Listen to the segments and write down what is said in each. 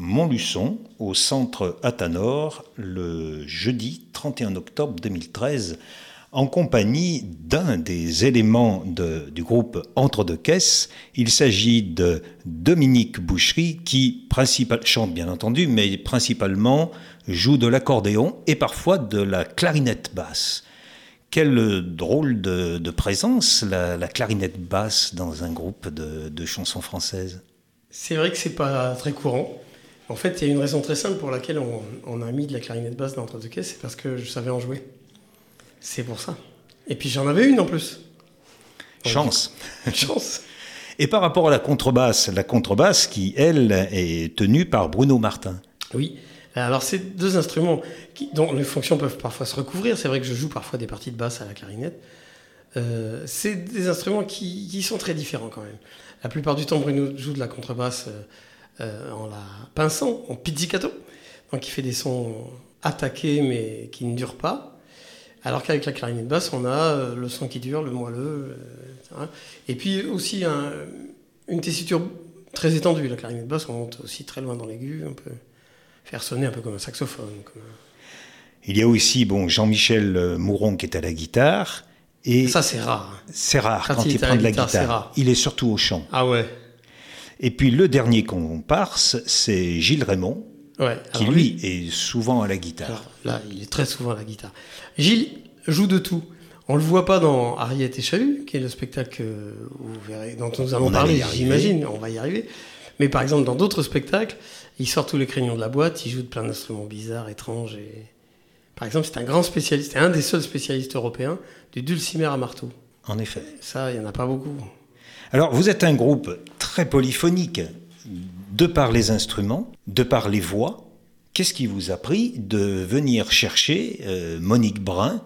Montluçon, au centre Athanor, le jeudi 31 octobre 2013, en compagnie d'un des éléments du groupe Entre deux caisses. Il s'agit de Dominique Boucherie, qui chante bien entendu, mais principalement joue de l'accordéon et parfois de la clarinette basse. Quelle drôle de, présence, la, clarinette basse dans un groupe de, chansons françaises. C'est vrai que c'est pas très courant. En fait, il y a une raison très simple pour laquelle on, a mis de la clarinette basse dans deux caisses, c'est parce que je savais en jouer. C'est pour ça. Et puis j'en avais une en plus. Chance. Chance. Et par rapport à la contrebasse, la contrebasse qui, elle, est tenue par Bruno Martin. Oui. Alors, c'est deux instruments dont les fonctions peuvent parfois se recouvrir. C'est vrai que je joue parfois des parties de basse à la clarinette. Euh, c'est des instruments qui, sont très différents quand même. La plupart du temps, Bruno joue de la contrebasse euh, euh, en la pinçant, en pizzicato. Donc, il fait des sons attaqués mais qui ne durent pas. Alors qu'avec la clarinette basse, on a le son qui dure, le moelleux. et puis aussi une tessiture très étendue. La clarinette basse, on monte aussi très loin dans l'aigu. On peut faire sonner un peu comme un saxophone. Il y a aussi bon, Jean-Michel euh, Mouron qui est à la guitare. Et ça, c'est rare. C'est rare quand, il, prend de la guitare. Il est surtout au chant. Ah ouais. Et puis le dernier qu'on parse, c'est Gilles Raymond, ouais, qui lui, est souvent à la guitare. là, il est très souvent à la guitare. Gilles joue de tout. On le voit pas dans Ariette et Chahut, qui est le spectacle verrez, dont nous allons parler, j'imagine, on va y arriver. Mais par exemple, dans d'autres spectacles, il sort tous les crayons de la boîte, il joue de plein d'instruments bizarres, étranges. Et... Par exemple, c'est un grand spécialiste, un des seuls spécialistes européens du dulcimer à marteau. En effet. Ça, il n'y en a pas beaucoup. Alors, vous êtes un groupe très polyphonique, de par les instruments, de par les voix. Qu'est-ce qui vous a pris de venir chercher euh, Monique Brun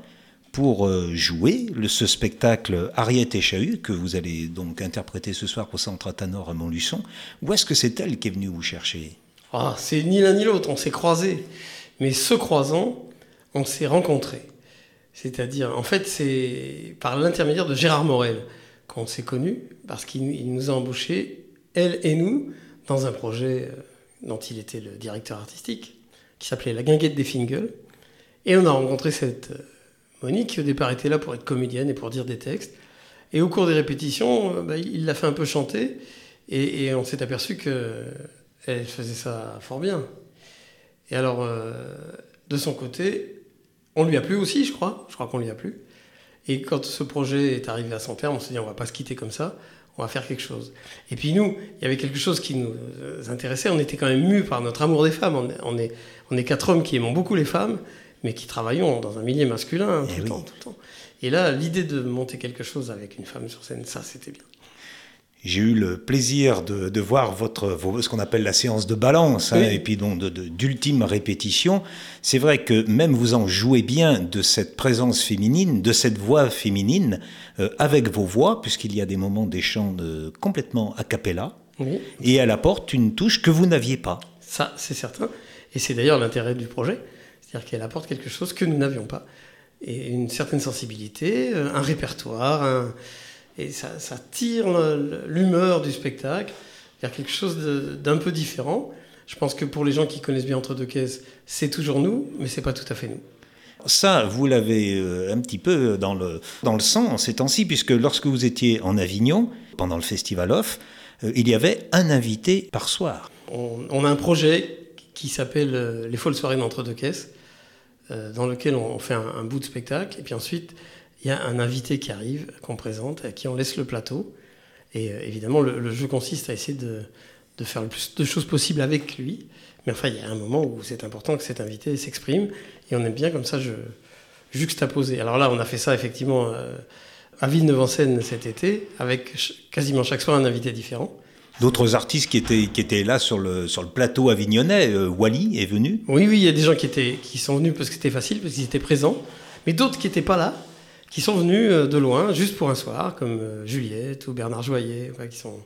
pour euh, jouer ce spectacle Ariette et Chahut, que vous allez donc interpréter ce soir au Centre Athanor à Montluçon? Où est-ce que c'est elle qui est venue vous chercher? Ah, c'est ni l'un ni l'autre, on s'est croisés. Mais ce croisant, on s'est rencontrés. C'est-à-dire, en fait, c'est par l'intermédiaire de Gérard Morel qu'on s'est connus, parce qu'il nous a embauchés, elle et nous, dans un projet euh, dont il était le directeur artistique, qui s'appelait La Guinguette des Fingles. Et on a rencontré cette euh, Monique, qui au départ était là pour être comédienne et pour dire des textes. Et au cours des répétitions, euh, bah, il l'a fait un peu chanter, et on s'est aperçu que elle faisait ça fort bien. Et alors, de son côté, on lui a plu aussi, je crois. Je crois qu'on lui a plu. Et quand ce projet est arrivé à son terme, on s'est dit, on va pas se quitter comme ça, on va faire quelque chose. Et puis nous, il y avait quelque chose qui nous intéressait. On était quand même mus par notre amour des femmes. On est, on est, quatre hommes qui aimons beaucoup les femmes, mais qui travaillons dans un milieu masculin eh tout, le temps, tout le temps. Et là, l'idée de monter quelque chose avec une femme sur scène, ça, c'était bien. J'ai eu le plaisir de, voir votre, ce qu'on appelle la séance de balance, hein, et puis donc d'ultime répétition. C'est vrai que même vous en jouez bien de cette présence féminine, de cette voix féminine, euh, avec vos voix, puisqu'il y a des moments des chants de, complètement a cappella, et elle apporte une touche que vous n'aviez pas. Ça, c'est certain. Et c'est d'ailleurs l'intérêt du projet. C'est-à-dire qu'elle apporte quelque chose que nous n'avions pas. Et une certaine sensibilité, euh, un répertoire, un et ça, tire l'humeur du spectacle vers quelque chose d'un peu différent. Je pense que pour les gens qui connaissent bien Entre deux caisses, c'est toujours nous, mais c'est pas tout à fait nous. Ça, vous l'avez euh, un petit peu dans le, dans le sang ces temps-ci, puisque lorsque vous étiez en Avignon, pendant le Festival Off, euh, il y avait un invité par soir. On, a un projet qui s'appelle euh, Les Folles Soirées d'Entre deux caisses, dans lequel on fait un, un, bout de spectacle, et puis ensuite il y a un invité qui arrive, qu'on présente, à qui on laisse le plateau. Et euh, évidemment, le, jeu consiste à essayer de, faire le plus de choses possible avec lui. Mais enfin, il y a un moment où c'est important que cet invité s'exprime. Et on aime bien comme ça je, juxtaposer. Alors là, on a fait ça effectivement euh, à Villeneuve-en-Seine cet été, avec quasiment chaque soir un invité différent. D'autres artistes qui étaient, qui étaient là sur le, sur le plateau avignonnais, euh, Wally est venu Oui, oui, il y a des gens qui, étaient, qui sont venus parce que c'était facile, parce qu'ils étaient présents, mais d'autres qui n'étaient pas là, qui sont venus euh, de loin, juste pour un soir, comme euh, Juliette ou Bernard Joyer, qui sont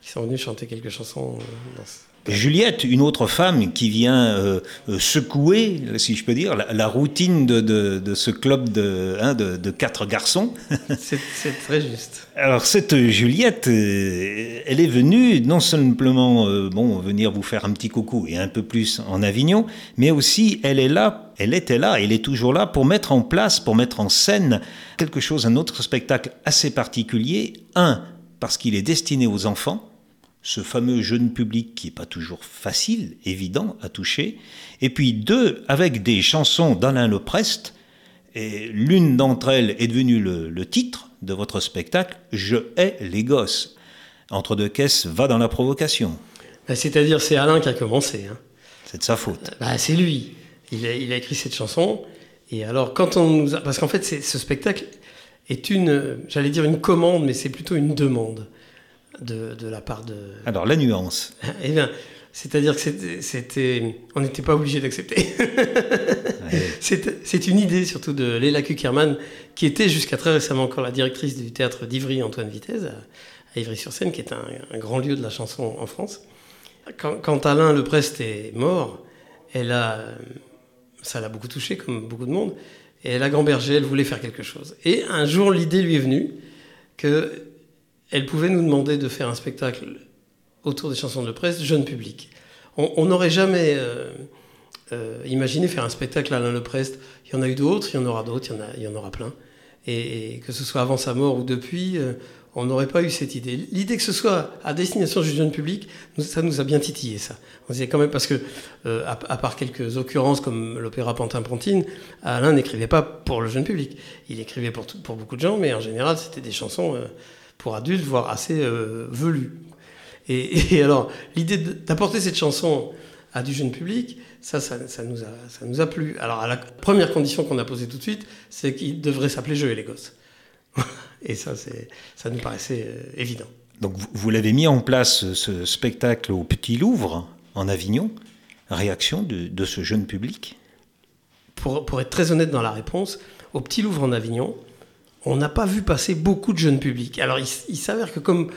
qui sont venus chanter quelques chansons dans Juliette, une autre femme qui vient euh, euh, secouer, si je peux dire, la, routine de, ce club de, hein, de, quatre garçons. C'est très juste. Alors cette Juliette, euh, elle est venue non simplement bon, venir vous faire un petit coucou et un peu plus en Avignon, mais aussi elle est là, elle était là, elle est toujours là pour mettre en place, pour mettre en scène quelque chose, un autre spectacle assez particulier. Un, parce qu'il est destiné aux enfants ce fameux jeune public qui n'est pas toujours facile, évident à toucher, et puis deux, avec des chansons d'Alain Leprest, et l'une d'entre elles est devenue le, titre de votre spectacle, Je hais les gosses. Entre deux caisses va dans la provocation. Bah, c'est-à-dire c'est Alain qui a commencé. Hein. C'est de sa faute. Bah, c'est lui. Il a, il a, écrit cette chanson. Et alors quand on nous a... Parce qu'en fait ce spectacle est une, j'allais dire une commande, mais c'est plutôt une demande de, la part de... Alors, la nuance. Eh bien, c'est-à-dire que c'était, on n'était pas obligé d'accepter. C'est une idée surtout de Léla Kuckerman, qui était jusqu'à très récemment encore la directrice du théâtre d'Ivry, Antoine Vitesse, à, Ivry-sur-Seine, qui est un, grand lieu de la chanson en France. Quand, Alain Leprest est mort, elle a, ça l'a beaucoup touché, comme beaucoup de monde, et elle a gambergé, elle voulait faire quelque chose. Et un jour, l'idée lui est venue que elle pouvait nous demander de faire un spectacle autour des chansons de presse, jeune public. On n'aurait jamais euh, euh, imaginé faire un spectacle à Alain Leprest. Il y en a eu d'autres, il y en aura d'autres, il, y en aura plein. Et, que ce soit avant sa mort ou depuis, euh, on n'aurait pas eu cette idée. L'idée que ce soit à destination du jeune public, ça nous a bien titillé, ça. On disait quand même, parce que, à, part quelques occurrences comme l'opéra Pantin-Pontine, Alain n'écrivait pas pour le jeune public. Il écrivait pour, pour beaucoup de gens, mais en général, c'était des chansons pour adultes, voire assez euh, velu. Et, alors, l'idée d'apporter cette chanson à du jeune public, ça, ça, nous a, ça nous a plu. Alors, à la première condition qu'on a posée tout de suite, c'est qu'il devrait s'appeler Jeux et les gosses. et ça, ça nous paraissait euh, évident. Donc, vous, l'avez mis en place, ce spectacle au Petit Louvre, en Avignon. Réaction de, de ce jeune public? Pour, pour être très honnête dans la réponse, au Petit Louvre en Avignon, on n'a pas vu passer beaucoup de jeunes publics. Alors il, s'avère que comme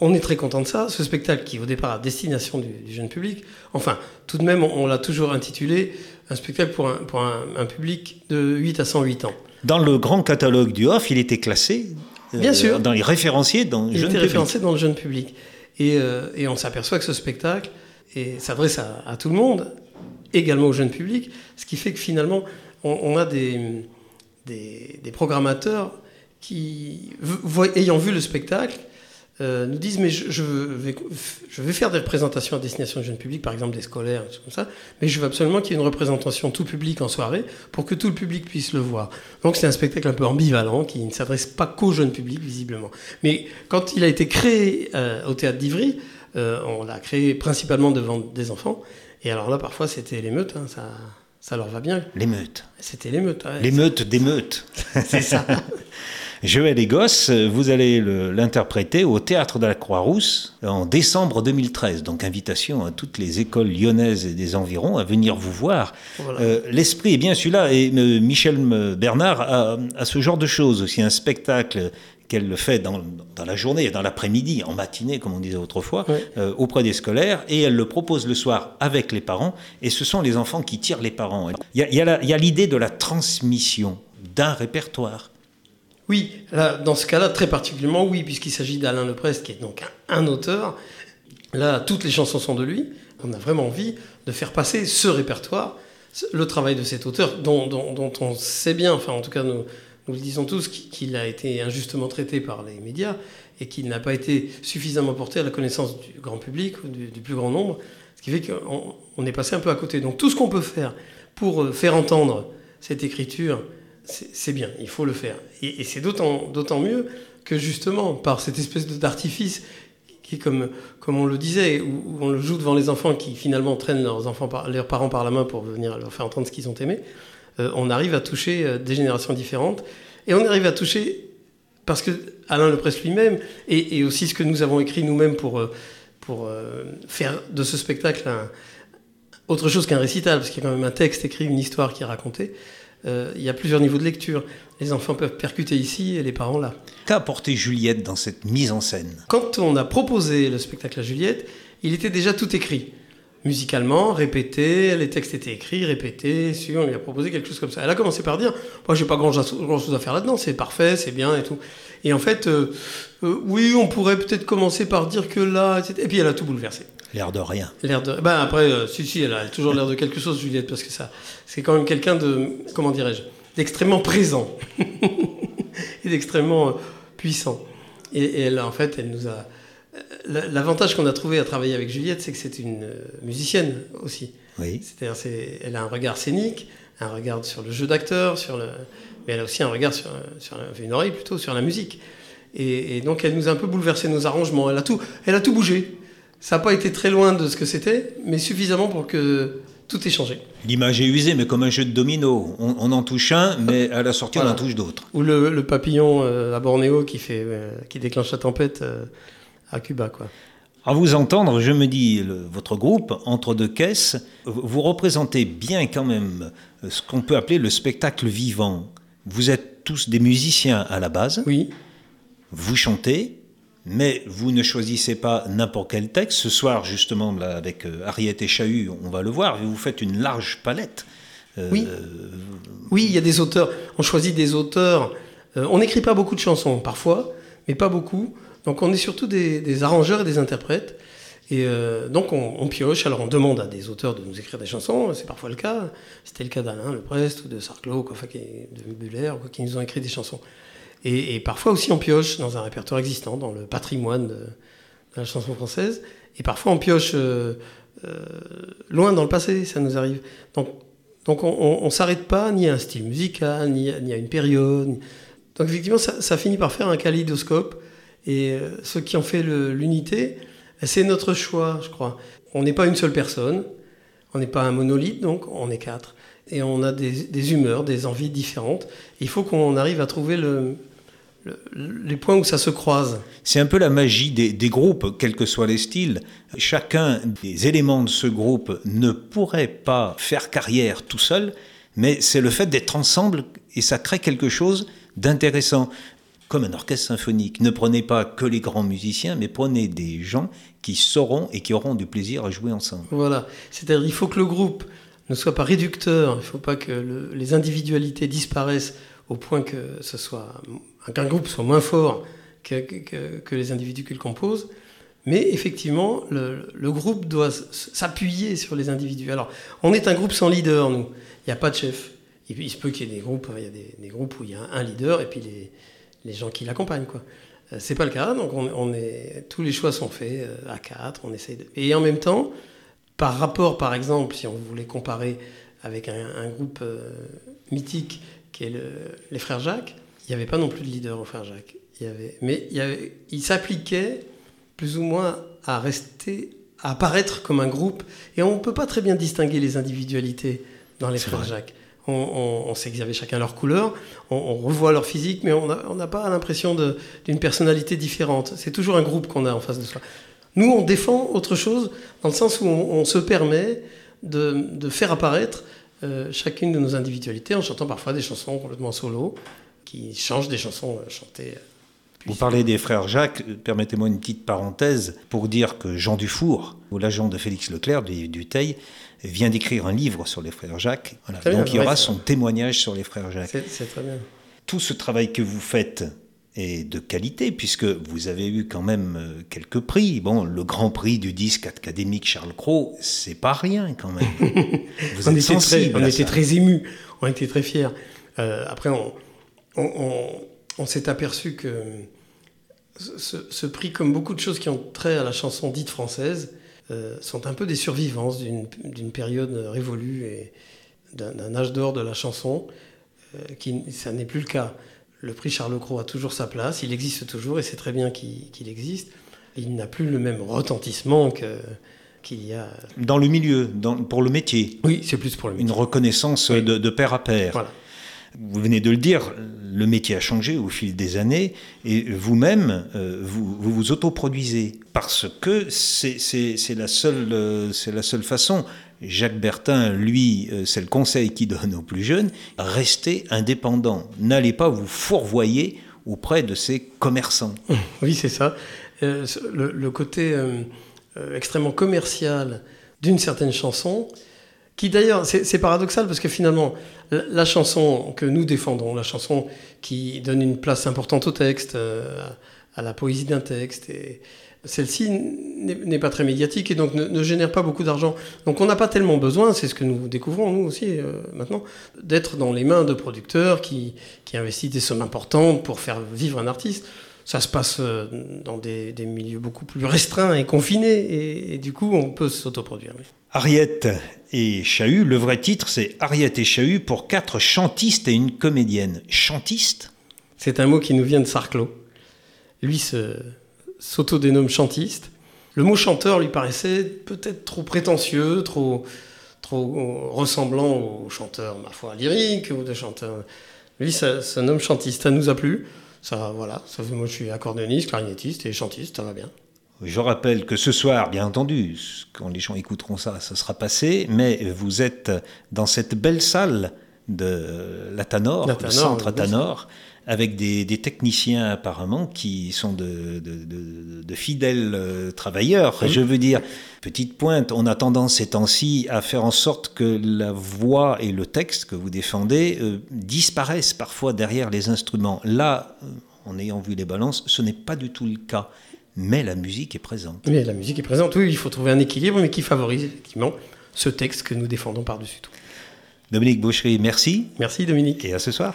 on est très content de ça, ce spectacle qui au départ à destination du, jeune public, enfin tout de même on, l'a toujours intitulé un spectacle pour, un, pour un, public de 8 à 108 ans. Dans le grand catalogue du OFF, il était classé euh, Bien sûr. dans les référenciés dans le il était référencé dans le jeune public. Et, euh, et on s'aperçoit que ce spectacle s'adresse à, à, tout le monde, également au jeune public, ce qui fait que finalement on, a des, des, des programmateurs qui, ayant vu le spectacle, euh, nous disent mais je, vais, je vais faire des représentations à destination du jeune public, par exemple des scolaires, comme ça, mais je veux absolument qu'il y ait une représentation tout public en soirée pour que tout le public puisse le voir. Donc c'est un spectacle un peu ambivalent qui ne s'adresse pas qu'au jeune public visiblement. Mais quand il a été créé euh, au théâtre d'Ivry, euh, on l'a créé principalement devant des enfants. Et alors là, parfois, c'était l'émeute, hein, ça, ça leur va bien. L'émeute. C'était l'émeute. Ouais, l'émeute d'émeute. C'est ça. Vais les gosses, vous allez l'interpréter au Théâtre de la Croix-Rousse en décembre 2013. Donc invitation à toutes les écoles lyonnaises et des environs à venir vous voir. Euh, l'esprit est bien celui-là. Et euh, Michel Bernard a, ce genre de choses aussi. Un spectacle qu'elle fait dans, la journée, dans l'après-midi, en matinée, comme on disait autrefois, euh, auprès des scolaires, et elle le propose le soir avec les parents, et ce sont les enfants qui tirent les parents. Il y a l'idée de la transmission d'un répertoire. Oui, dans ce cas-là, très particulièrement, oui, puisqu'il s'agit d'Alain Leprest, qui est donc un, auteur. Là, toutes les chansons sont de lui. On a vraiment envie de faire passer ce répertoire, le travail de cet auteur, dont, on sait bien, enfin en tout cas nous, le disons tous, qu'il a été injustement traité par les médias et qu'il n'a pas été suffisamment porté à la connaissance du grand public du, du plus grand nombre, ce qui fait qu'on est passé un peu à côté. Donc tout ce qu'on peut faire pour euh, faire entendre cette écriture c'est bien, il faut le faire. Et, c'est d'autant mieux que justement, par cette espèce d'artifice qui, comme, comme on le disait, où, on le joue devant les enfants qui finalement traînent leurs, enfants leurs parents par la main pour venir leur faire entendre ce qu'ils ont aimé, euh, on arrive à toucher euh, des générations différentes. Et on arrive à toucher, parce que Alain le presse lui-même, et, aussi ce que nous avons écrit nous-mêmes pour, euh, pour faire de ce spectacle autre chose qu'un récital, parce qu'il y a quand même un texte écrit, une histoire qui est racontée. Euh, il y a plusieurs niveaux de lecture. Les enfants peuvent percuter ici et les parents là. Qu'a apporté Juliette dans cette mise en scène? Quand on a proposé le spectacle à Juliette, il était déjà tout écrit. Musicalement, répété, les textes étaient écrits, répétés, si on lui a proposé quelque chose comme ça. Elle a commencé par dire Moi, j'ai pas grand, chose à faire là-dedans, c'est parfait, c'est bien et tout. Et en fait, euh, euh, oui, on pourrait peut-être commencer par dire que là, etc. Et puis elle a tout bouleversé. L'air de rien. L'air de. Ben après, euh, si, si, elle a toujours l'air de quelque chose, Juliette, parce que ça, c'est quand même quelqu'un de, comment dirais-je, d'extrêmement présent et d'extrêmement euh, puissant. Et, elle, en fait, elle nous a. Euh, l'avantage qu'on a trouvé à travailler avec Juliette, c'est que c'est une musicienne aussi. Oui. C'est-à-dire, elle a un regard scénique, un regard sur le jeu d'acteur, sur le, mais elle a aussi un regard sur, sur une oreille plutôt sur la musique. Et, et, donc, elle nous a un peu bouleversé nos arrangements. Elle a tout, elle a tout bougé. Ça n'a pas été très loin de ce que c'était, mais suffisamment pour que tout ait changé. L'image est usée, mais comme un jeu de domino. On, en touche un, mais à la sortie, on en touche d'autres. Ou le, papillon euh, à Bornéo qui, fait, euh, qui déclenche la tempête euh, à Cuba. Quoi. À vous entendre, je me dis, votre groupe, Entre deux caisses, vous représentez bien quand même ce qu'on peut appeler le spectacle vivant. Vous êtes tous des musiciens à la base. Oui. Vous chantez, mais vous ne choisissez pas n'importe quel texte. Ce soir, justement, là, avec euh, Ariette et Chahut, on va le voir, vous faites une large palette. Euh, oui. oui, il y a des auteurs. On choisit des auteurs. Euh, on n'écrit pas beaucoup de chansons, parfois, mais pas beaucoup. Donc on est surtout des, arrangeurs et des interprètes. Et donc on, pioche, alors on demande à des auteurs de nous écrire des chansons, c'est parfois le cas. C'était le cas d'Alain Leprest ou de Sarclos, enfin, de Buller, qui nous ont écrit des chansons. Et, parfois aussi on pioche dans un répertoire existant, dans le patrimoine de, la chanson française. Et parfois on pioche euh, euh, loin dans le passé, ça nous arrive. Donc, on ne s'arrête pas ni à un style musical, ni à, une période. Donc effectivement, ça, finit par faire un kaléidoscope. Et euh, ce qui en fait l'unité, c'est notre choix, je crois. On n'est pas une seule personne, on n'est pas un monolithe, donc on est quatre. Et on a des, des humeurs, des envies différentes. Il faut qu'on arrive à trouver le, les points où ça se croise. C'est un peu la magie des, groupes, quels que soient les styles. Chacun des éléments de ce groupe ne pourrait pas faire carrière tout seul, mais c'est le fait d'être ensemble et ça crée quelque chose d'intéressant. Comme un orchestre symphonique, ne prenez pas que les grands musiciens, mais prenez des gens qui sauront et qui auront du plaisir à jouer ensemble. Voilà, c'est-à-dire il faut que le groupe ne soit pas réducteur, il ne faut pas que les individualités disparaissent au point que ce soit qu'un groupe soit moins fort que, les individus qui le composent. Mais effectivement, le, groupe doit s'appuyer sur les individus. Alors, on est un groupe sans leader, nous. Il n'y a pas de chef. Il, se peut qu'il y ait des groupes, a des, groupes où il y a un leader et puis les, les gens qui l'accompagnent, quoi. Euh, c'est pas le cas, donc on, est, tous les choix sont faits euh, à quatre, on essaye de... Et en même temps, par rapport, par exemple, si on voulait comparer avec un, groupe euh, mythique qui est les Frères Jacques, il n'y avait pas non plus de leader au frère Jacques. Il y avait, mais il, il s'appliquait plus ou moins à rester, à apparaître comme un groupe. Et on ne peut pas très bien distinguer les individualités dans les frères Jacques. On, sait qu'ils avaient chacun leur couleur, on, revoit leur physique, mais on n'a pas l'impression d'une personnalité différente. C'est toujours un groupe qu'on a en face de soi. Nous, on défend autre chose, dans le sens où on, se permet de, faire apparaître euh, chacune de nos individualités en chantant parfois des chansons complètement solo, qui changent des chansons euh, chantées. Euh, Vous parlez des frères Jacques, permettez-moi une petite parenthèse pour dire que Jean Dufour, ou l'agent de Félix Leclerc du, du Teil, vient d'écrire un livre sur les frères Jacques. Donc il y aura son témoignage sur les frères Jacques. C'est très bien. Tout ce travail que vous faites est de qualité, puisque vous avez eu quand même euh, quelques prix. Bon, le grand prix du disque académique Charles Cros, c'est pas rien quand même. Vous on, était très, on était très émus, on était très fiers. après, on, on, s'est aperçu que ce, prix, comme beaucoup de choses qui ont trait à la chanson dite française, euh, sont un peu des survivances d'une période révolue et d'un âge d'or de la chanson, euh, qui ça n'est plus le cas. Le prix Charles Cros a toujours sa place, il existe toujours et c'est très bien qu'il existe. Il n'a plus le même retentissement qu'il y a. Dans le milieu, pour le métier. Oui, c'est plus pour le métier. Une reconnaissance de, de, pair à pair. Voilà. Vous venez de le dire, le métier a changé au fil des années et vous-même, euh, vous, vous, autoproduisez parce que c'est la, seule, euh, la seule façon. Jacques Bertin, lui, euh, c'est le conseil qu'il donne aux plus jeunes, restez indépendant. N'allez pas vous fourvoyer auprès de ces commerçants. Oui, c'est ça. le, côté extrêmement commercial d'une certaine chanson, qui d'ailleurs, c'est paradoxal parce que finalement, la, chanson que nous défendons, la chanson qui donne une place importante au texte, euh, à la poésie d'un texte, celle-ci n'est pas très médiatique et donc ne, génère pas beaucoup d'argent. Donc on n'a pas tellement besoin, c'est ce que nous découvrons nous aussi euh, maintenant, d'être dans les mains de producteurs qui, qui investissent des sommes importantes pour faire vivre un artiste ça se passe euh, dans des, milieux beaucoup plus restreints et confinés, et, du coup, on peut s'autoproduire. Ariette et Chahut, le vrai titre, c'est Ariette et Chahut pour quatre chantistes et une comédienne. Chantiste? C'est un mot qui nous vient de Sarclot. Lui s'autodénomme chantiste. Le mot chanteur lui paraissait peut-être trop prétentieux, trop, trop ressemblant aux chanteurs, ma foi, lyriques ou de chanteurs. Lui, ça, ça nomme chantiste. Ça nous a plu. Ça, voilà, moi je suis accordéoniste, clarinettiste et chantiste, ça va bien. Je rappelle que ce soir, bien entendu, quand les gens écouteront ça, ça sera passé, mais vous êtes dans cette belle salle de l'Atanor, le centre Atanor, avec des, techniciens apparemment qui sont de, fidèles euh, travailleurs. Je veux dire, petite pointe, on a tendance ces temps-ci à faire en sorte que la voix et le texte que vous défendez euh, disparaissent parfois derrière les instruments. Là, euh, en ayant vu les balances, ce n'est pas du tout le cas. Mais la musique est présente. Mais la musique est présente, oui, il faut trouver un équilibre, mais qui favorise effectivement ce texte que nous défendons par-dessus tout. Dominique Boucherie, merci. Merci Dominique. Et à ce soir.